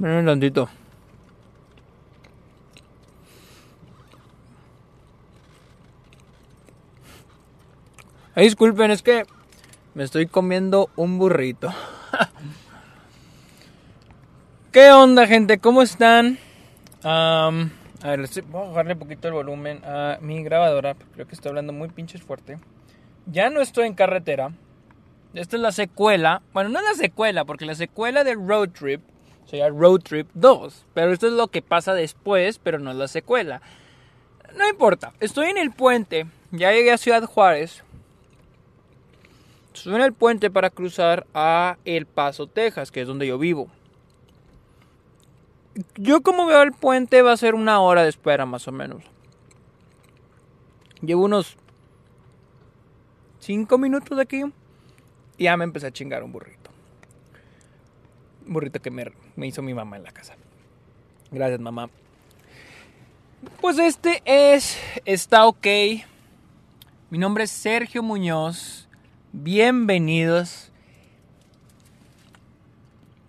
Miren tantito. Ay, disculpen, es que me estoy comiendo un burrito. ¿Qué onda, gente? ¿Cómo están? A ver, voy a bajarle un poquito el volumen a mi grabadora. Creo que estoy hablando muy pinches fuerte. Ya no estoy en carretera. Esta es la secuela. Bueno, no es la secuela, porque la secuela de Road Trip sería Road Trip 2. Pero esto es lo que pasa después, pero no es la secuela. No importa. Estoy en el puente. Ya llegué a Ciudad Juárez. Estoy en el puente para cruzar a El Paso, Texas, que es donde yo vivo. Yo como veo el puente va a ser una hora de espera más o menos. Llevo unos 5 minutos de aquí y ya me empecé a chingar un burrito. Burrito que me, hizo mi mamá en la casa. Gracias mamá. Pues este es Está OK. Mi nombre es Sergio Muñoz. Bienvenidos.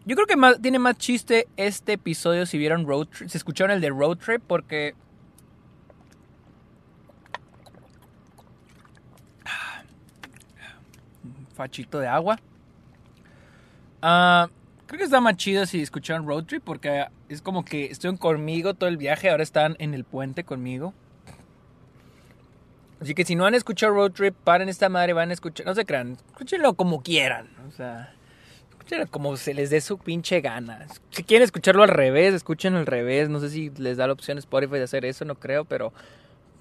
Yo creo que tiene más chiste este episodio si vieron Road Trip, si escucharon el de Road Trip, porque... Un fachito de agua. Ah, creo que está más chido si escucharon Road Trip, porque es como que estuvieron conmigo todo el viaje, ahora están en el puente conmigo. Así que si no han escuchado Road Trip, paren esta madre, van a escuchar, no se crean, escúchenlo como quieran, o sea... Escúchenlo como se les dé su pinche gana. Si quieren escucharlo al revés, escuchen al revés. No sé si les da la opción Spotify de hacer eso, no creo, pero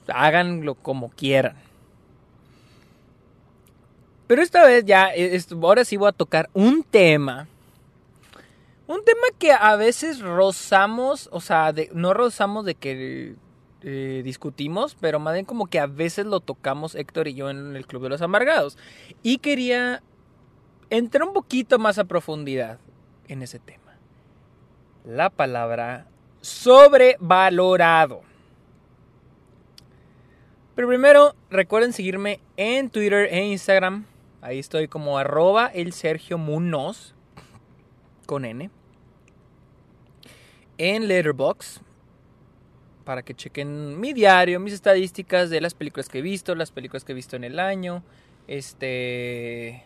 háganlo como quieran. Pero esta vez ya, ahora sí voy a tocar un tema. Un tema que a veces rozamos, o sea, no rozamos de que eh, discutimos, pero más bien como que a veces lo tocamos Héctor y yo en el Club de los Amargados. Y quería entrar un poquito más a profundidad en ese tema. La palabra sobrevalorado. Pero primero, recuerden seguirme en Twitter e Instagram. Ahí estoy como arroba el Sergio con N. En Letterboxd para que chequen mi diario, mis estadísticas de las películas que he visto, las películas que he visto en el año. Este.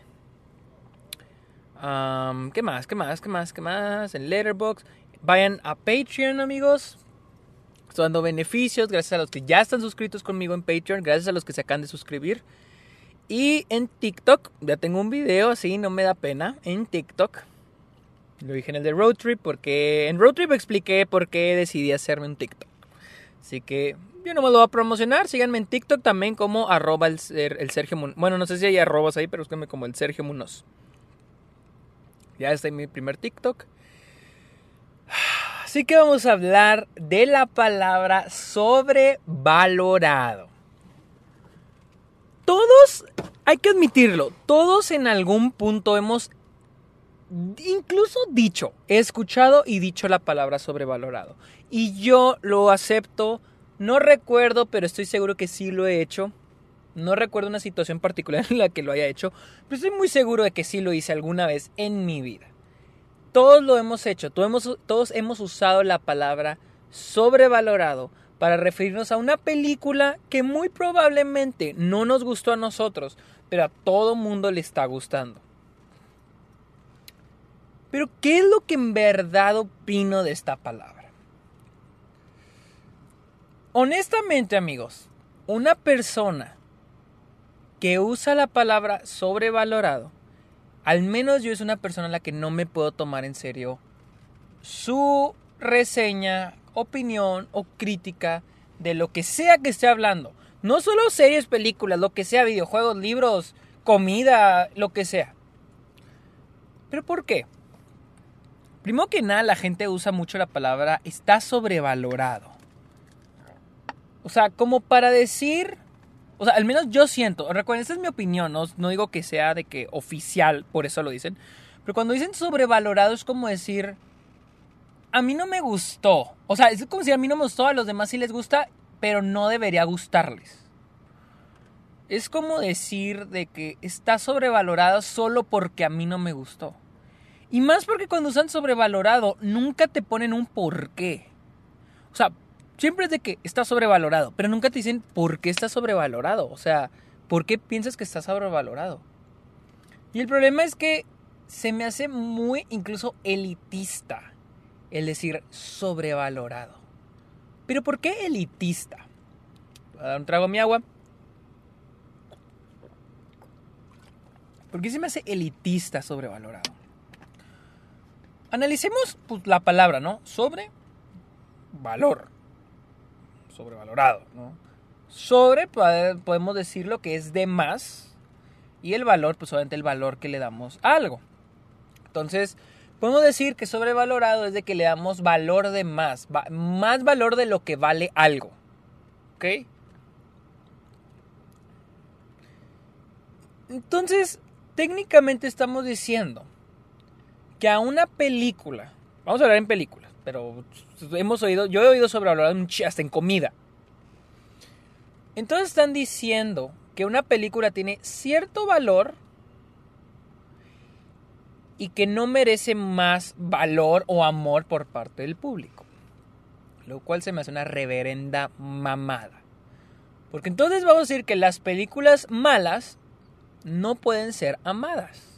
¿Qué más? ¿Qué más? ¿Qué más? ¿Qué más? En Letterboxd. Vayan a Patreon, amigos. Estoy dando beneficios gracias a los que ya están suscritos conmigo en Patreon, gracias a los que se acaban de suscribir. Y en TikTok, ya tengo un video así, no me da pena. En TikTok. Lo dije en el de Road Trip porque en Road Trip expliqué por qué decidí hacerme un TikTok. Así que yo no me lo voy a promocionar. Síganme en TikTok también como arroba el, el Sergio Munoz. Bueno, no sé si hay arrobas ahí, pero búsquenme como el Sergio Munoz. Ya está en mi primer TikTok. Así que vamos a hablar de la palabra sobrevalorado. Todos, hay que admitirlo, todos en algún punto hemos incluso dicho, he escuchado y dicho la palabra sobrevalorado. Y yo lo acepto, no recuerdo, pero estoy seguro que sí lo he hecho. No recuerdo una situación particular en la que lo haya hecho, pero estoy muy seguro de que sí lo hice alguna vez en mi vida. Todos lo hemos hecho, todos hemos, todos hemos usado la palabra sobrevalorado para referirnos a una película que muy probablemente no nos gustó a nosotros, pero a todo mundo le está gustando. Pero, ¿qué es lo que en verdad opino de esta palabra? Honestamente, amigos, una persona que usa la palabra sobrevalorado, al menos yo es una persona a la que no me puedo tomar en serio su reseña, opinión o crítica de lo que sea que esté hablando. No solo series, películas, lo que sea, videojuegos, libros, comida, lo que sea. ¿Pero por qué? Primero que nada, la gente usa mucho la palabra está sobrevalorado. O sea, como para decir, o sea, al menos yo siento, recuerden, esta es mi opinión, no, no digo que sea de que oficial, por eso lo dicen, pero cuando dicen sobrevalorado es como decir, a mí no me gustó. O sea, es como si a mí no me gustó, a los demás sí les gusta, pero no debería gustarles. Es como decir de que está sobrevalorado solo porque a mí no me gustó. Y más porque cuando usan sobrevalorado, nunca te ponen un por qué. O sea, siempre es de que está sobrevalorado, pero nunca te dicen por qué está sobrevalorado. O sea, ¿por qué piensas que está sobrevalorado? Y el problema es que se me hace muy incluso elitista el decir sobrevalorado. Pero ¿por qué elitista? Voy a dar un trago a mi agua. ¿Por qué se me hace elitista sobrevalorado? Analicemos pues, la palabra, ¿no? Sobre valor. Sobrevalorado, ¿no? Sobre podemos decir lo que es de más. Y el valor, pues obviamente el valor que le damos a algo. Entonces, podemos decir que sobrevalorado es de que le damos valor de más. Más valor de lo que vale algo. ¿Ok? Entonces, técnicamente estamos diciendo que a una película, vamos a hablar en películas, pero hemos oído, yo he oído sobrevalorado hasta en comida. Entonces están diciendo que una película tiene cierto valor y que no merece más valor o amor por parte del público. Lo cual se me hace una reverenda mamada. Porque entonces vamos a decir que las películas malas no pueden ser amadas.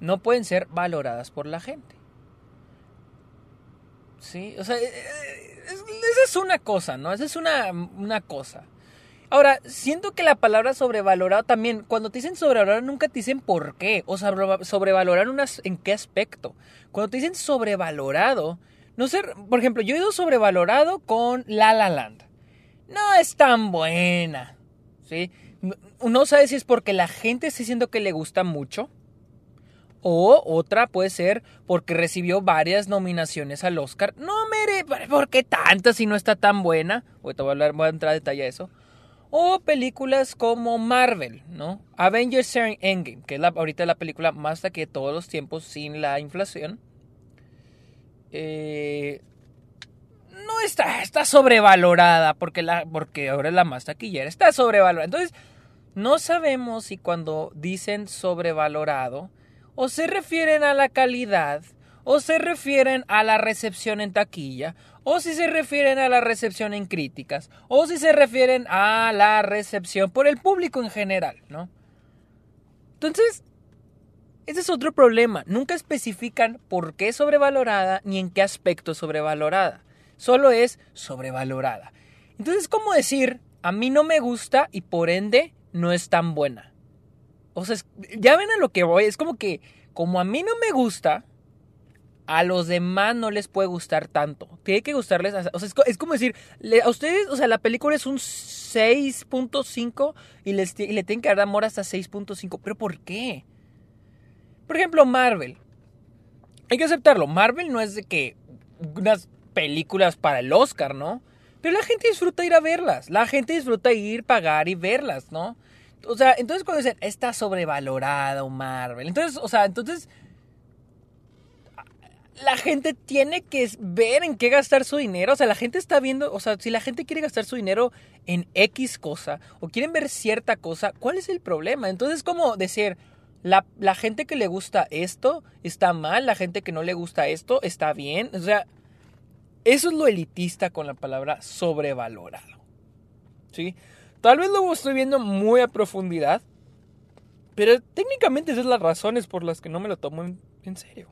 No pueden ser valoradas por la gente. Sí, o sea, eh, eh, esa es una cosa, ¿no? Esa es una, una cosa. Ahora, siento que la palabra sobrevalorado también, cuando te dicen sobrevalorado, nunca te dicen por qué. O sobrevalorar en qué aspecto. Cuando te dicen sobrevalorado, no sé, por ejemplo, yo he ido sobrevalorado con La La Land. No es tan buena. ¿Sí? No sabe si es porque la gente está diciendo que le gusta mucho. O otra puede ser porque recibió varias nominaciones al Oscar. No, mere, ¿por qué tantas si no está tan buena? voy a, hablar, a entrar a detalle a eso. O películas como Marvel, ¿no? Avengers Endgame, que es la, ahorita la película más que de todos los tiempos sin la inflación. Eh, no está, está sobrevalorada porque, la, porque ahora es la más taquillera. Está sobrevalorada. Entonces, no sabemos si cuando dicen sobrevalorado o se refieren a la calidad o se refieren a la recepción en taquilla, o si se refieren a la recepción en críticas, o si se refieren a la recepción por el público en general, ¿no? Entonces, ese es otro problema. Nunca especifican por qué sobrevalorada ni en qué aspecto sobrevalorada. Solo es sobrevalorada. Entonces, ¿cómo decir, a mí no me gusta y por ende no es tan buena? O sea, ya ven a lo que voy. Es como que, como a mí no me gusta, a los demás no les puede gustar tanto. Tiene que gustarles. O sea, es, como decir, a ustedes, o sea, la película es un 6.5 y, les, y le tienen que dar amor hasta 6.5. ¿Pero por qué? Por ejemplo, Marvel. Hay que aceptarlo. Marvel no es de que unas películas para el Oscar, ¿no? Pero la gente disfruta ir a verlas. La gente disfruta ir, pagar y verlas, ¿no? O sea, entonces cuando dicen, está sobrevalorado Marvel. Entonces, o sea, entonces la gente tiene que ver en qué gastar su dinero. O sea, la gente está viendo, o sea, si la gente quiere gastar su dinero en X cosa o quieren ver cierta cosa, ¿cuál es el problema? Entonces, como decir, la, la, gente que le gusta esto está mal, la gente que no le gusta esto está bien. O sea, eso es lo elitista con la palabra sobrevalorado. ¿Sí? Tal vez lo estoy viendo muy a profundidad, pero técnicamente esas son las razones por las que no me lo tomo en serio.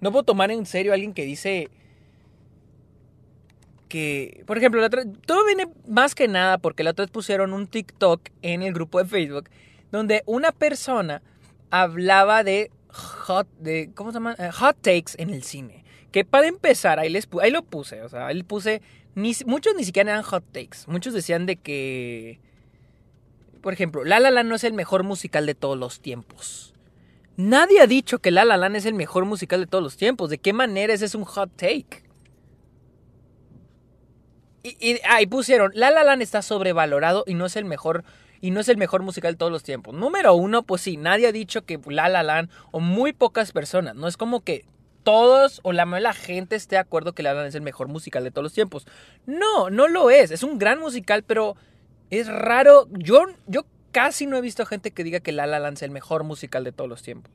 No puedo tomar en serio a alguien que dice que, por ejemplo, todo viene más que nada porque la otra vez pusieron un TikTok en el grupo de Facebook donde una persona hablaba de hot, de, ¿cómo se llama? Eh, hot takes en el cine. Que para empezar, ahí, les, ahí lo puse, o sea, ahí puse, muchos ni siquiera eran hot takes, muchos decían de que, por ejemplo, La La La no es el mejor musical de todos los tiempos. Nadie ha dicho que La La Land es el mejor musical de todos los tiempos. ¿De qué manera ese es un hot take? Y, ahí pusieron, La La Land está sobrevalorado y no es el mejor y no es el mejor musical de todos los tiempos. Número uno, pues sí, nadie ha dicho que La La Land o muy pocas personas. No es como que todos o la mayoría de la gente esté de acuerdo que La La Land es el mejor musical de todos los tiempos. No, no lo es. Es un gran musical, pero es raro. Yo, yo casi no he visto gente que diga que La La Land es el mejor musical de todos los tiempos.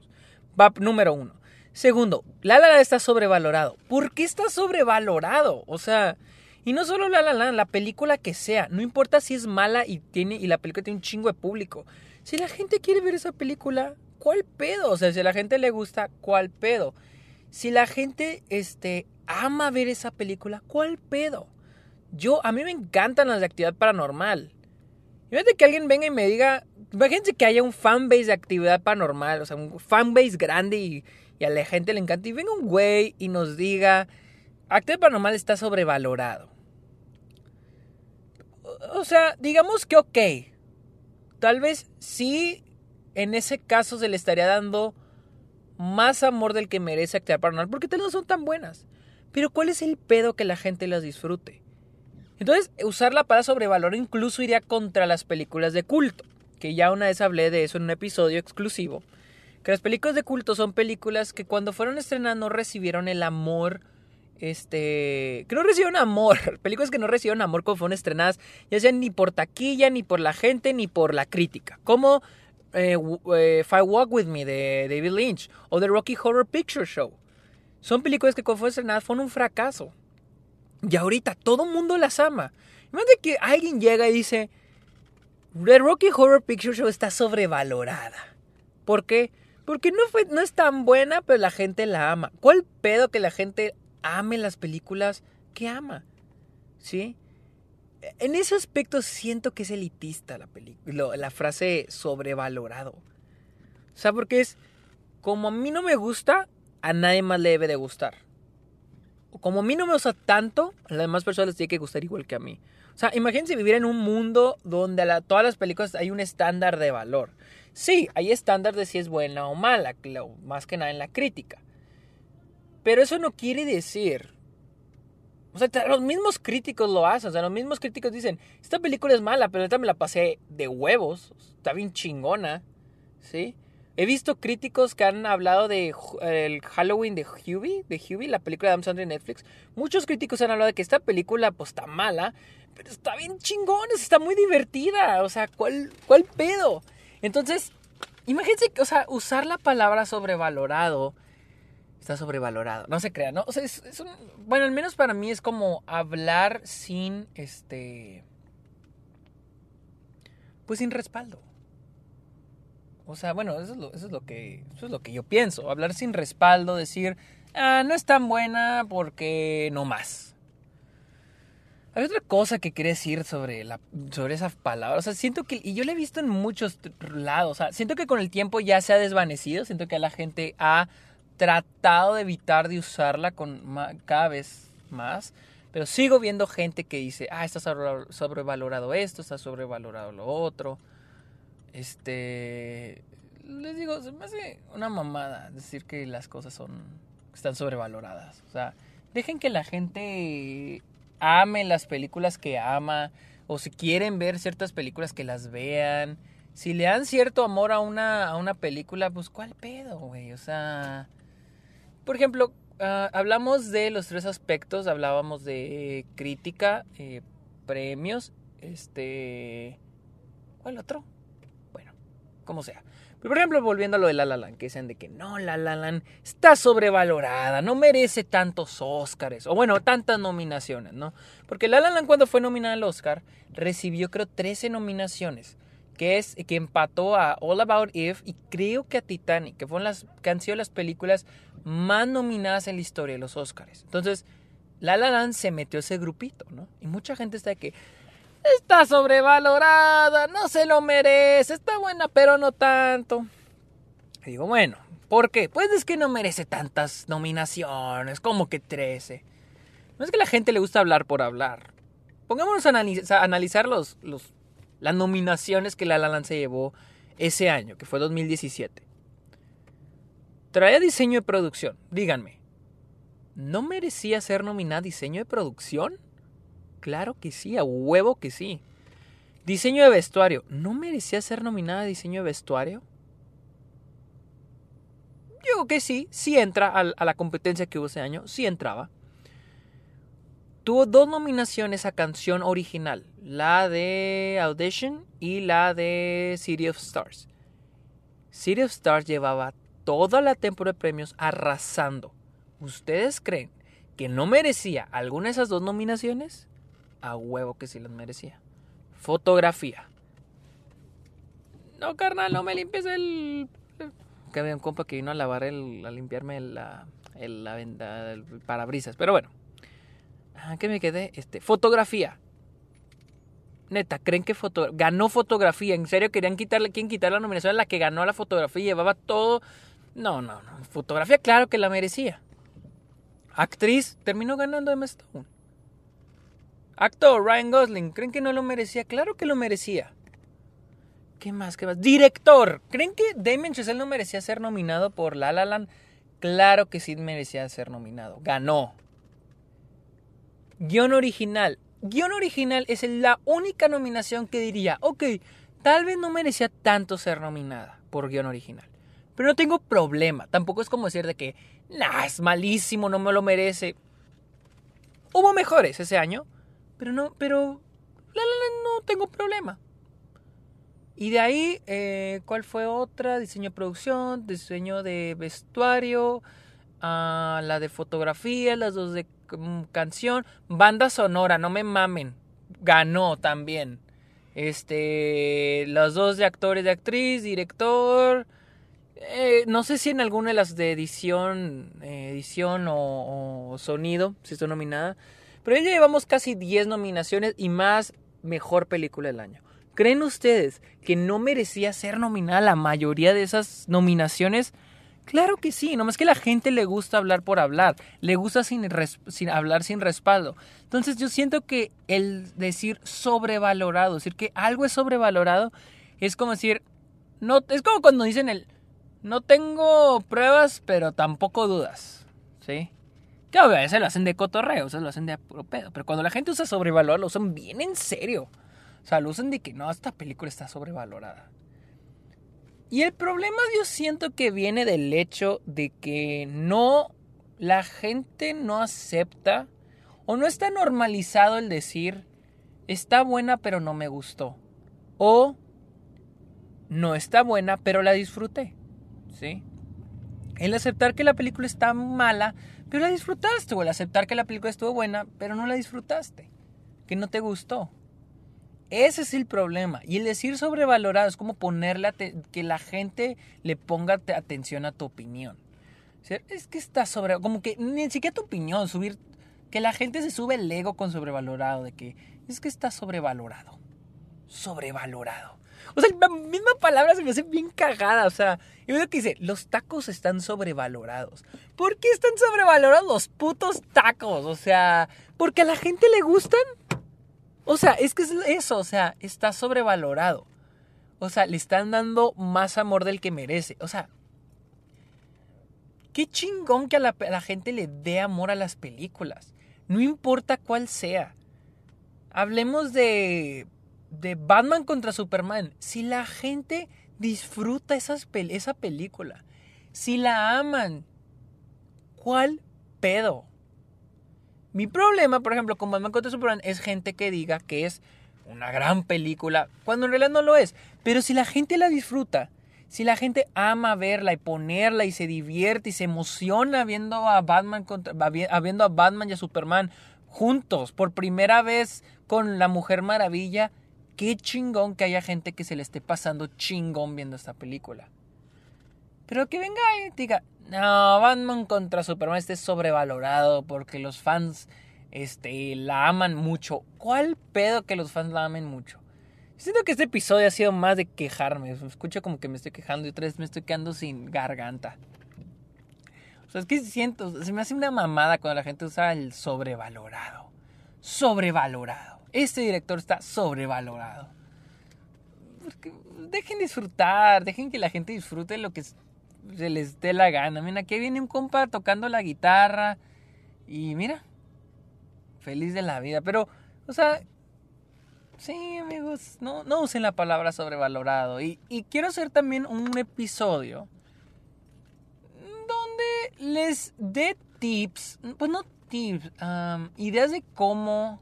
Va número uno. Segundo, La La Land está sobrevalorado. ¿Por qué está sobrevalorado? O sea, y no solo La La Land, la película que sea, no importa si es mala y tiene y la película tiene un chingo de público. Si la gente quiere ver esa película, ¿cuál pedo? O sea, si a la gente le gusta, ¿cuál pedo? Si la gente este ama ver esa película, ¿cuál pedo? Yo a mí me encantan las de actividad paranormal. Imagínate que alguien venga y me diga, imagínense que haya un fanbase de actividad paranormal, o sea, un fanbase grande y, y a la gente le encanta. Y venga un güey y nos diga, actividad paranormal está sobrevalorado. O sea, digamos que ok. Tal vez sí, en ese caso se le estaría dando más amor del que merece actividad paranormal, porque tal no son tan buenas. Pero ¿cuál es el pedo que la gente las disfrute? Entonces, usarla para sobrevalorar incluso iría contra las películas de culto, que ya una vez hablé de eso en un episodio exclusivo. Que las películas de culto son películas que cuando fueron estrenadas no recibieron el amor, este, que no recibieron amor, películas que no recibieron amor cuando fueron estrenadas, ya sean ni por taquilla, ni por la gente, ni por la crítica. Como eh, eh, I Walk With Me de David Lynch o The Rocky Horror Picture Show. Son películas que cuando fueron estrenadas fueron un fracaso. Y ahorita todo el mundo las ama. Imagínate que alguien llega y dice, The Rocky Horror Picture Show está sobrevalorada. ¿Por qué? Porque no, fue, no es tan buena, pero la gente la ama. ¿Cuál pedo que la gente ame las películas que ama? ¿Sí? En ese aspecto siento que es elitista la, película, la frase sobrevalorado. O sea, porque es, como a mí no me gusta, a nadie más le debe de gustar como a mí no me gusta tanto, a las demás personas les tiene que gustar igual que a mí. O sea, imagínense vivir en un mundo donde todas las películas hay un estándar de valor. Sí, hay estándar de si es buena o mala, más que nada en la crítica. Pero eso no quiere decir... O sea, los mismos críticos lo hacen. O sea, los mismos críticos dicen, esta película es mala, pero esta me la pasé de huevos. Está bien chingona. ¿Sí? He visto críticos que han hablado de el Halloween de Hubie, de Hubie, la película de Adam Sandler Netflix. Muchos críticos han hablado de que esta película pues está mala, pero está bien chingona, está muy divertida. O sea, ¿cuál, cuál pedo? Entonces, imagínense, o sea, usar la palabra sobrevalorado está sobrevalorado. No se crea, ¿no? O sea, es, un, bueno, al menos para mí es como hablar sin este pues sin respaldo. O sea, bueno, eso es lo, que, eso es lo que yo pienso. Hablar sin respaldo, decir, ah, no es tan buena porque no más. Hay otra cosa que quería decir sobre, la, sobre esas palabras. O sea, siento que, y yo la he visto en muchos lados, o sea, siento que con el tiempo ya se ha desvanecido, siento que la gente ha tratado de evitar de usarla con cada vez más. Pero sigo viendo gente que dice, ah, está sobrevalorado esto, está sobrevalorado lo otro. Este. Les digo, se me hace una mamada decir que las cosas son. están sobrevaloradas. O sea, dejen que la gente ame las películas que ama. O si quieren ver ciertas películas que las vean. Si le dan cierto amor a una, a una película, pues ¿cuál pedo, güey? O sea. Por ejemplo, ah, hablamos de los tres aspectos. Hablábamos de crítica, eh, premios, este. ¿Cuál otro? como sea. Pero por ejemplo, volviendo a lo de La La Land, que dicen de que no, La La Land está sobrevalorada, no merece tantos Oscars, o bueno, tantas nominaciones, ¿no? Porque La La Land cuando fue nominada al Oscar, recibió creo 13 nominaciones, que es que empató a All About Eve y creo que a Titanic, que fueron las que han sido las películas más nominadas en la historia de los Oscars. Entonces, La La Land se metió ese grupito, ¿no? Y mucha gente está de que Está sobrevalorada, no se lo merece, está buena pero no tanto. Y digo, bueno, ¿por qué? Pues es que no merece tantas nominaciones, como que 13. No es que la gente le gusta hablar por hablar. Pongámonos a, analizar los, los, las nominaciones que La La se llevó ese año, que fue 2017. Trae diseño de producción. Díganme, ¿no merecía ser nominada diseño de producción? Claro que sí, a huevo que sí. Diseño de vestuario. ¿No merecía ser nominada a diseño de vestuario? Yo que sí, sí entra a, la competencia que hubo ese año, sí entraba. Tuvo dos nominaciones a canción original, la de Audition y la de City of Stars. City of Stars llevaba toda la temporada de premios arrasando. ¿Ustedes creen que no merecía alguna de esas dos nominaciones? A huevo que sí las merecía. Fotografía. No, carnal, no me limpies el... Que había un compa que vino a lavar el... a limpiarme la... El, la venda, el parabrisas. Pero bueno. ¿A qué me quedé? Este, fotografía. Neta, ¿creen que foto ganó fotografía? ¿En serio querían quitarle, quién quitar la nominación la que ganó la fotografía y llevaba todo? No, no, no. Fotografía, claro que la merecía. Actriz, terminó ganando Emma Stone. Actor, Ryan Gosling, ¿creen que no lo merecía? Claro que lo merecía. ¿Qué más? ¿Qué más? Director, ¿creen que Damien Chazelle no merecía ser nominado por La La Land? Claro que sí merecía ser nominado. Ganó. Guión original. Guión original es la única nominación que diría, ok, tal vez no merecía tanto ser nominada por guion original. Pero no tengo problema. Tampoco es como decir de que, nah, es malísimo, no me lo merece. Hubo mejores ese año, pero no, pero la, no tengo problema. Y de ahí, eh, ¿cuál fue otra? Diseño de producción, diseño de vestuario, ah, la de fotografía, las dos de canción, banda sonora, no me mamen. Ganó también. Este, los dos de actores de actriz, director. Eh, no sé si en alguna de las de edición, eh, edición o, sonido, si estoy nominada. Pero ya llevamos casi 10 nominaciones y más mejor película del año. ¿Creen ustedes que no merecía ser nominada la mayoría de esas nominaciones? Claro que sí, nomás que la gente le gusta hablar por hablar, le gusta sin, sin, hablar sin respaldo. Entonces yo siento que el decir sobrevalorado, decir que algo es sobrevalorado, es como decir, no, es como cuando dicen el, no tengo pruebas, pero tampoco dudas, ¿sí? Que a veces lo hacen de cotorreo, o sea, lo hacen de puro pedo, pero cuando la gente usa sobrevalorado, lo usan bien en serio. O sea, lo usan de que no, esta película está sobrevalorada. Y el problema yo siento que viene del hecho de que no, la gente no acepta o no está normalizado el decir, está buena pero no me gustó. O no está buena pero la disfruté. ¿Sí? El aceptar que la película está mala pero la disfrutaste. O el aceptar que la película estuvo buena pero no la disfrutaste. Que no te gustó. Ese es el problema. Y el decir sobrevalorado es como ponerle que la gente le ponga atención a tu opinión. Es que está sobre, como que ni siquiera tu opinión, subir, que la gente se sube el ego con sobrevalorado, de que es que está sobrevalorado. Sobrevalorado. O sea, la misma palabra se me hace bien cagada. O sea, y veo que dice, los tacos están sobrevalorados. ¿Por qué están sobrevalorados los putos tacos? O sea, porque a la gente le gustan o sea, es que es eso, o sea, está sobrevalorado. O sea, le están dando más amor del que merece. O sea, qué chingón que a la, gente le dé amor a las películas. No importa cuál sea. Hablemos de, de Batman contra Superman. Si la gente disfruta esa película, si la aman, ¿cuál pedo? Mi problema, por ejemplo, con Batman contra Superman es gente que diga que es una gran película, cuando en realidad no lo es. Pero si la gente la disfruta, si la gente ama verla y ponerla y se divierte y se emociona viendo a Batman contra, viendo a Batman y a Superman juntos por primera vez con la Mujer Maravilla, qué chingón que haya gente que se le esté pasando chingón viendo esta película. Pero que venga y diga, no, Batman contra Superman este es sobrevalorado porque los fans este, la aman mucho. ¿Cuál pedo que los fans la amen mucho? Siento que este episodio ha sido más de quejarme. Escucho como que me estoy quejando y otra vez me estoy quedando sin garganta. O sea, es que siento, se me hace una mamada cuando la gente usa el sobrevalorado. Sobrevalorado. Este director está sobrevalorado. Porque dejen disfrutar, dejen que la gente disfrute lo que se les dé la gana. Mira, aquí viene un compa tocando la guitarra y mira, feliz de la vida. Pero, o sea, sí, amigos, no, no usen la palabra sobrevalorado. Y, quiero hacer también un episodio donde les dé tips, pues no tips, ideas de cómo...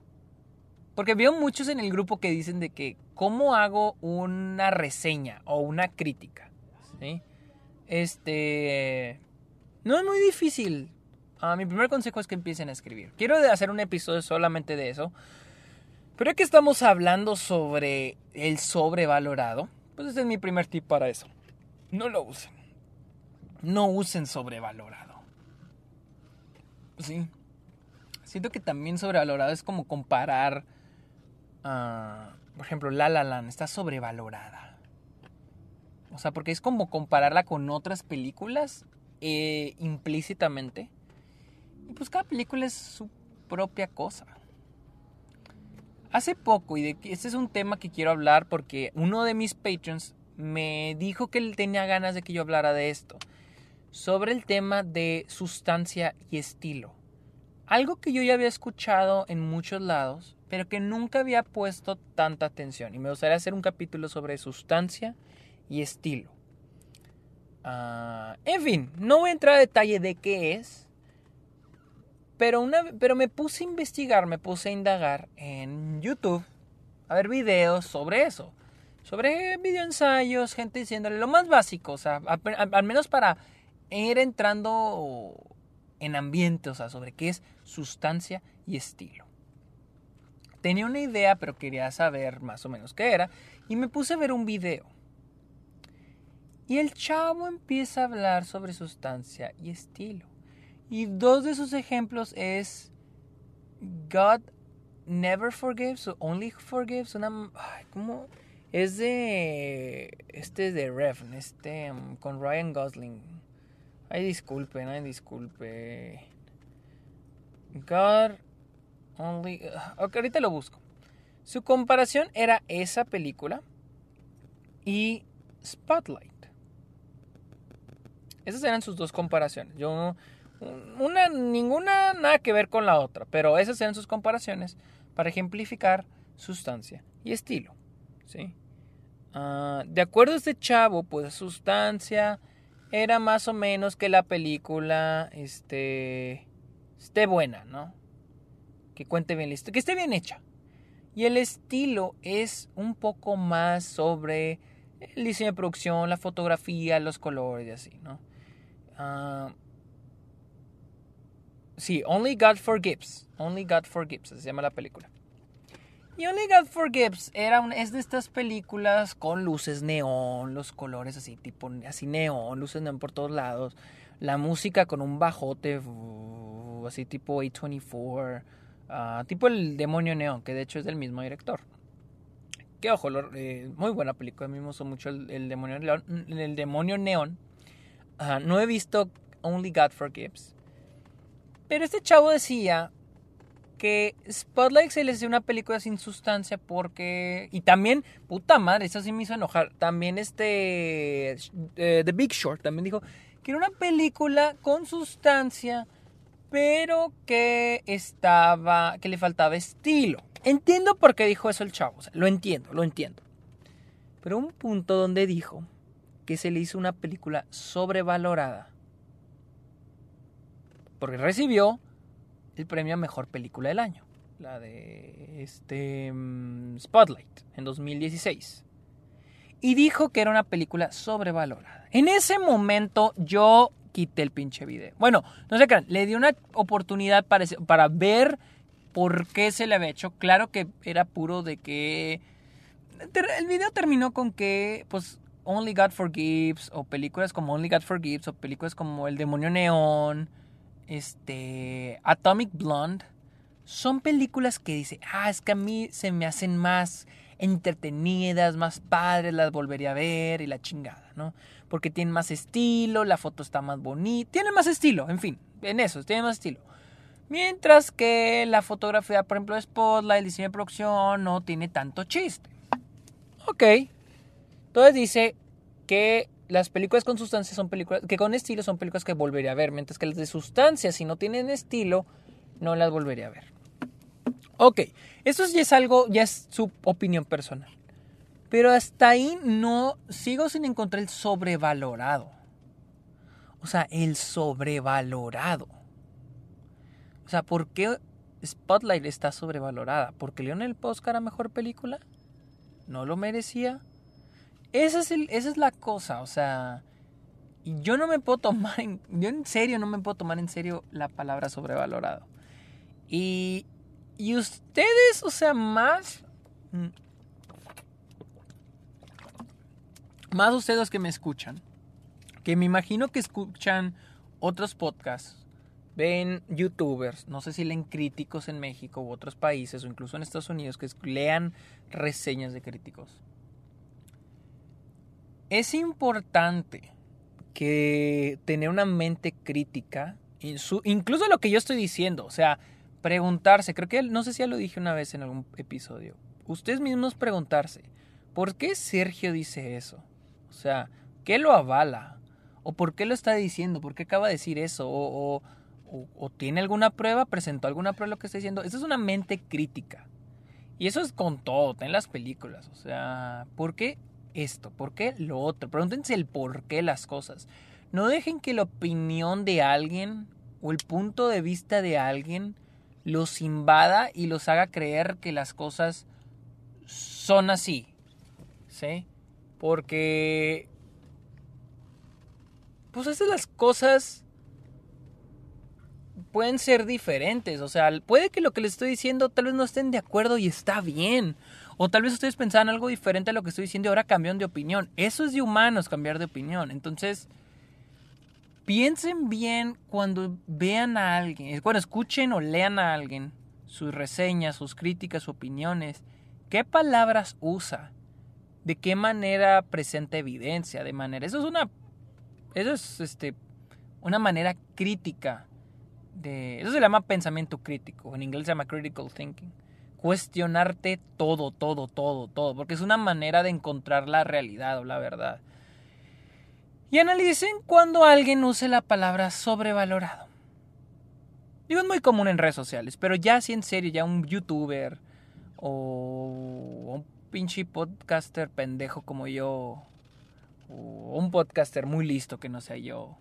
Porque veo muchos en el grupo que dicen de que cómo hago una reseña o una crítica. ¿sí? Este... No es muy difícil. Ah, mi primer consejo es que empiecen a escribir. Quiero hacer un episodio solamente de eso. Pero ya que estamos hablando sobre el sobrevalorado, pues ese es mi primer tip para eso. No lo usen. No usen sobrevalorado. Sí. Siento que también sobrevalorado es como comparar. por ejemplo, La La Land está sobrevalorada. O sea, porque es como compararla con otras películas eh, implícitamente. Y pues cada película es su propia cosa. Hace poco, y de, este es un tema que quiero hablar porque uno de mis patrons me dijo que él tenía ganas de que yo hablara de esto. Sobre el tema de sustancia y estilo. Algo que yo ya había escuchado en muchos lados, pero que nunca había puesto tanta atención. Y me gustaría hacer un capítulo sobre sustancia y estilo. Ah, en fin, no voy a entrar a detalle de qué es. Pero, una, pero me puse a investigar, me puse a indagar en YouTube, a ver videos sobre eso. Sobre videoensayos, gente diciéndole lo más básico, o sea, al, menos para ir entrando en ambiente, o sea, sobre qué es sustancia y estilo. Tenía una idea, pero quería saber más o menos qué era, y me puse a ver un video. Y el chavo empieza a hablar sobre sustancia y estilo. Y dos de sus ejemplos es God Never Forgives o Only Forgives. Una, ¿Cómo? Es de. Este es de Rev, este. Um, con Ryan Gosling. Ay, disculpen, ay, disculpe. God Only. Uh, ok, ahorita lo busco. Su comparación era esa película y Spotlight. Esas eran sus dos comparaciones. Yo, una, ninguna nada que ver con la otra, pero esas eran sus comparaciones para ejemplificar sustancia y estilo. ¿sí? Ah, de acuerdo a este chavo, pues sustancia era más o menos que la película este, esté buena, ¿no? Que cuente bien listo, que esté bien hecha. Y el estilo es un poco más sobre el diseño de producción, la fotografía, los colores y así, ¿no? Ah, sí, Only God Forgives. Only God Forgives, se llama la película. Y Only God Forgives era es de estas películas con luces neón, los colores así, tipo así neón, luces neón por todos lados. La música con un bajote así tipo A24, ah, tipo el demonio neón, que de hecho es del mismo director. Que ojo, eh, muy buena película, a mí me gustó mucho el, demonio, el demonio neón no he visto Only God Forgives. Pero este chavo decía que Spotlight se le hacía una película sin sustancia porque... Y también, puta madre, eso sí me hizo enojar. También este... Eh, The Big Short también dijo que era una película con sustancia, pero que estaba... que le faltaba estilo. Entiendo por qué dijo eso el chavo. lo entiendo, lo entiendo. Pero un punto donde dijo que se le hizo una película sobrevalorada. Porque recibió el premio a mejor película del año, la de este mm, Spotlight en 2016. Y dijo que era una película sobrevalorada. En ese momento yo quité el pinche video. Bueno, no sé qué, le di una oportunidad para, para ver por qué se le había hecho. Claro que era puro de que el video terminó con que pues Only God Forgives o películas como Only God Forgives o películas como El Demonio Neón, este, Atomic Blonde, son películas que dice, ah, es que a mí se me hacen más entretenidas, más padres, las volvería a ver y la chingada, ¿no? Porque tienen más estilo, la foto está más bonita, tiene más estilo, en fin, en eso, tiene más estilo. Mientras que la fotografía, por ejemplo, de Spotlight, el diseño de producción, no tiene tanto chiste. Ok, entonces dice que las películas con sustancia son películas que con estilo son películas que volvería a ver, mientras que las de sustancia, si no tienen estilo, no las volvería a ver. Ok, eso ya es algo, ya es su opinión personal. Pero hasta ahí no sigo sin encontrar el sobrevalorado. O sea, el sobrevalorado. O sea, ¿por qué Spotlight está sobrevalorada? ¿Porque Leon el Oscar a mejor película? ¿No lo merecía? Esa es, esa es la cosa, o sea, yo no me puedo tomar, en, yo en serio no me puedo tomar en serio la palabra sobrevalorado. Y, y ustedes, o sea, más... Mm, más ustedes que me escuchan, que me imagino que escuchan otros podcasts, ven youtubers, no sé si leen críticos en México u otros países o incluso en Estados Unidos, que lean reseñas de críticos. Es importante que tener una mente crítica, incluso lo que yo estoy diciendo, o sea, preguntarse, creo que no sé si ya lo dije una vez en algún episodio, ustedes mismos preguntarse, ¿por qué Sergio dice eso? O sea, ¿qué lo avala? ¿O por qué lo está diciendo? ¿Por qué acaba de decir eso? ¿O, tiene alguna prueba? ¿Presentó alguna prueba lo que está diciendo? Eso es una mente crítica. Y eso es con todo, en las películas. O sea, ¿por qué esto? ¿Por qué lo otro? Pregúntense el por qué las cosas. No dejen que la opinión de alguien o el punto de vista de alguien los invada y los haga creer que las cosas son así. ¿Sí? Porque... Pues esas las cosas pueden ser diferentes. O sea, puede que lo que les estoy diciendo tal vez no estén de acuerdo y está bien. O tal vez ustedes pensaban algo diferente a lo que estoy diciendo y ahora cambian de opinión. Eso es de humanos, cambiar de opinión. Entonces, piensen bien cuando vean a alguien, cuando escuchen o lean a alguien sus reseñas, sus críticas, sus opiniones. ¿Qué palabras usa? de qué manera presenta evidencia, de manera. Eso es una. Eso es este. Una manera crítica de. Eso se llama pensamiento crítico. En inglés se llama critical thinking. Cuestionarte todo, todo, todo, todo. Porque es una manera de encontrar la realidad o la verdad. Y analicen cuando alguien use la palabra sobrevalorado. Digo, es muy común en redes sociales, pero ya si en serio, ya un youtuber o un pinche podcaster pendejo como yo, o un podcaster muy listo que no sea yo,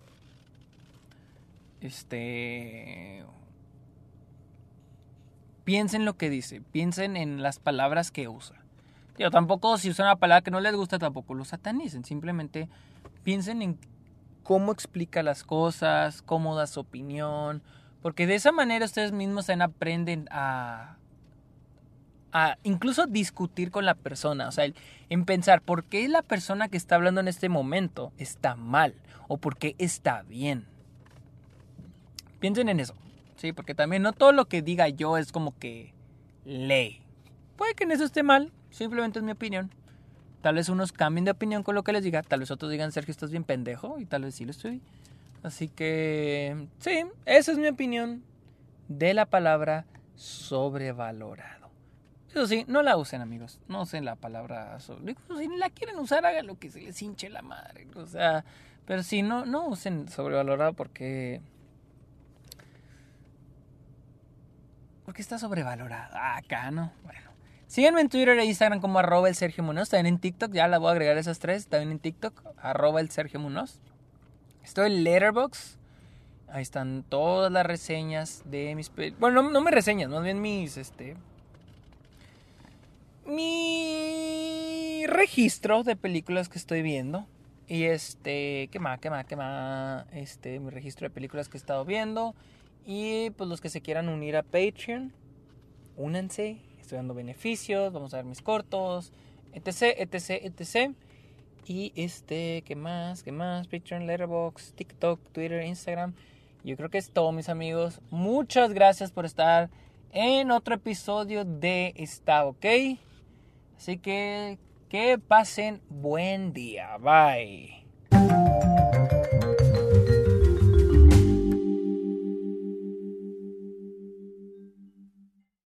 este... Piensen lo que dice, piensen en las palabras que usa. Yo tampoco, si usan una palabra que no les gusta, tampoco lo satanicen. Simplemente piensen en cómo explica las cosas, cómo da su opinión. Porque de esa manera ustedes mismos aprenden a, a incluso discutir con la persona, o sea, en pensar por qué la persona que está hablando en este momento está mal o por qué está bien. Piensen en eso, sí, porque también no todo lo que diga yo es como que ley. Puede que en eso esté mal, simplemente es mi opinión. Tal vez unos cambien de opinión con lo que les diga, tal vez otros digan, Sergio, estás bien pendejo, y tal vez sí lo estoy. Así que, sí, esa es mi opinión de la palabra sobrevalorada. Eso sí, no la usen, amigos. No usen la palabra sobre. Si la quieren usar, hagan lo que se les hinche la madre. O sea, pero sí, no, no usen sobrevalorado porque. Porque está sobrevalorado. Ah, acá, ¿no? Bueno. Síganme en Twitter e Instagram como arroba el Sergio Munoz. También en TikTok, ya la voy a agregar esas tres. También en TikTok, arroba el Sergio Munoz. Estoy en Letterboxd. Ahí están todas las reseñas de mis... Bueno, no, no me reseñas, más bien mis, este mi registro de películas que estoy viendo. Y este, ¿qué más? ¿Qué más? ¿Qué más? Este, mi registro de películas que he estado viendo. Y pues los que se quieran unir a Patreon, únanse. Estoy dando beneficios, vamos a ver mis cortos, etc, etc, etc. Y este, ¿qué más? ¿Qué más? Patreon, Letterboxd, TikTok, Twitter, Instagram. Yo creo que es todo, mis amigos. Muchas gracias por estar en otro episodio de Está OK. Así que que pasen buen día. Bye.